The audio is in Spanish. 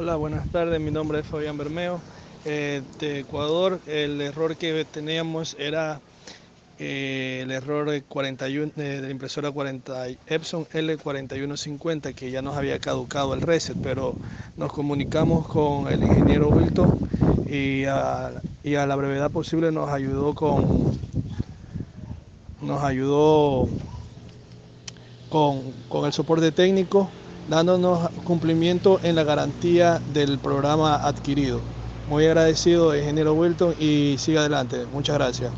Hola, buenas tardes. Mi nombre es Fabián Bermeo. Eh, de Ecuador, el error que teníamos era eh, el error de, 41, eh, de la impresora 40, Epson L4150, que ya nos había caducado el reset, pero nos comunicamos con el ingeniero Wilton y a, la brevedad posible nos ayudó con nos ayudó con el soporte técnico dándonos cumplimiento en la garantía del programa adquirido. Muy agradecido, ingeniero Wilton, y siga adelante. Muchas gracias.